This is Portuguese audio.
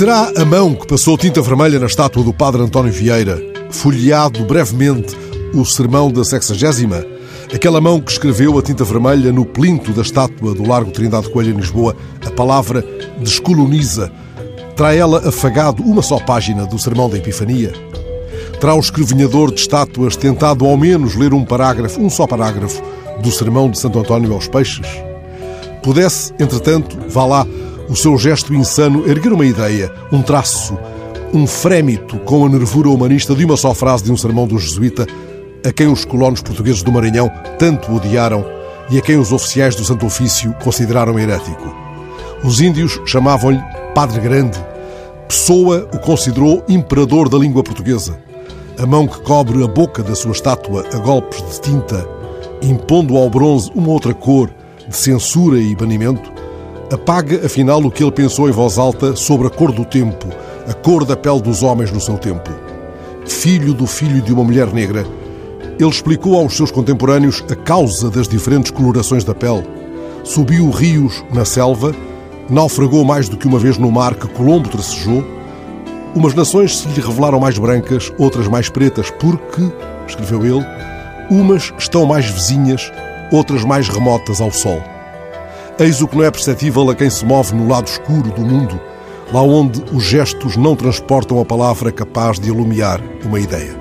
Será a mão que passou tinta vermelha na estátua do Padre António Vieira, folheado brevemente o sermão da sexagésima? Aquela mão que escreveu a tinta vermelha no plinto da estátua do Largo Trindade Coelho em Lisboa a palavra descoloniza. Terá ela afagado uma só página do sermão da Epifania? Terá o escrevinhador de estátuas tentado ao menos ler um parágrafo, um só parágrafo, do sermão de Santo António aos peixes? Pudesse, entretanto, vá lá, o seu gesto insano erguer uma ideia, um traço, um frémito com a nervura humanista de uma só frase de um sermão do jesuíta, a quem os colonos portugueses do Maranhão tanto odiaram e a quem os oficiais do Santo Ofício consideraram herético. Os índios chamavam-lhe Padre Grande. Pessoa o considerou imperador da língua portuguesa. A mão que cobre a boca da sua estátua a golpes de tinta, impondo ao bronze uma outra cor de censura e banimento, apaga afinal o que ele pensou em voz alta sobre a cor do tempo, a cor da pele dos homens no seu tempo. Filho do filho de uma mulher negra, ele explicou aos seus contemporâneos a causa das diferentes colorações da pele. Subiu rios na selva, naufragou mais do que uma vez no mar que Colombo tracejou. Umas nações se lhe revelaram mais brancas, outras mais pretas, porque, escreveu ele, umas estão mais vizinhas, outras mais remotas ao sol. Eis o que não é perceptível a quem se move no lado escuro do mundo, lá onde os gestos não transportam a palavra capaz de alumiar uma ideia.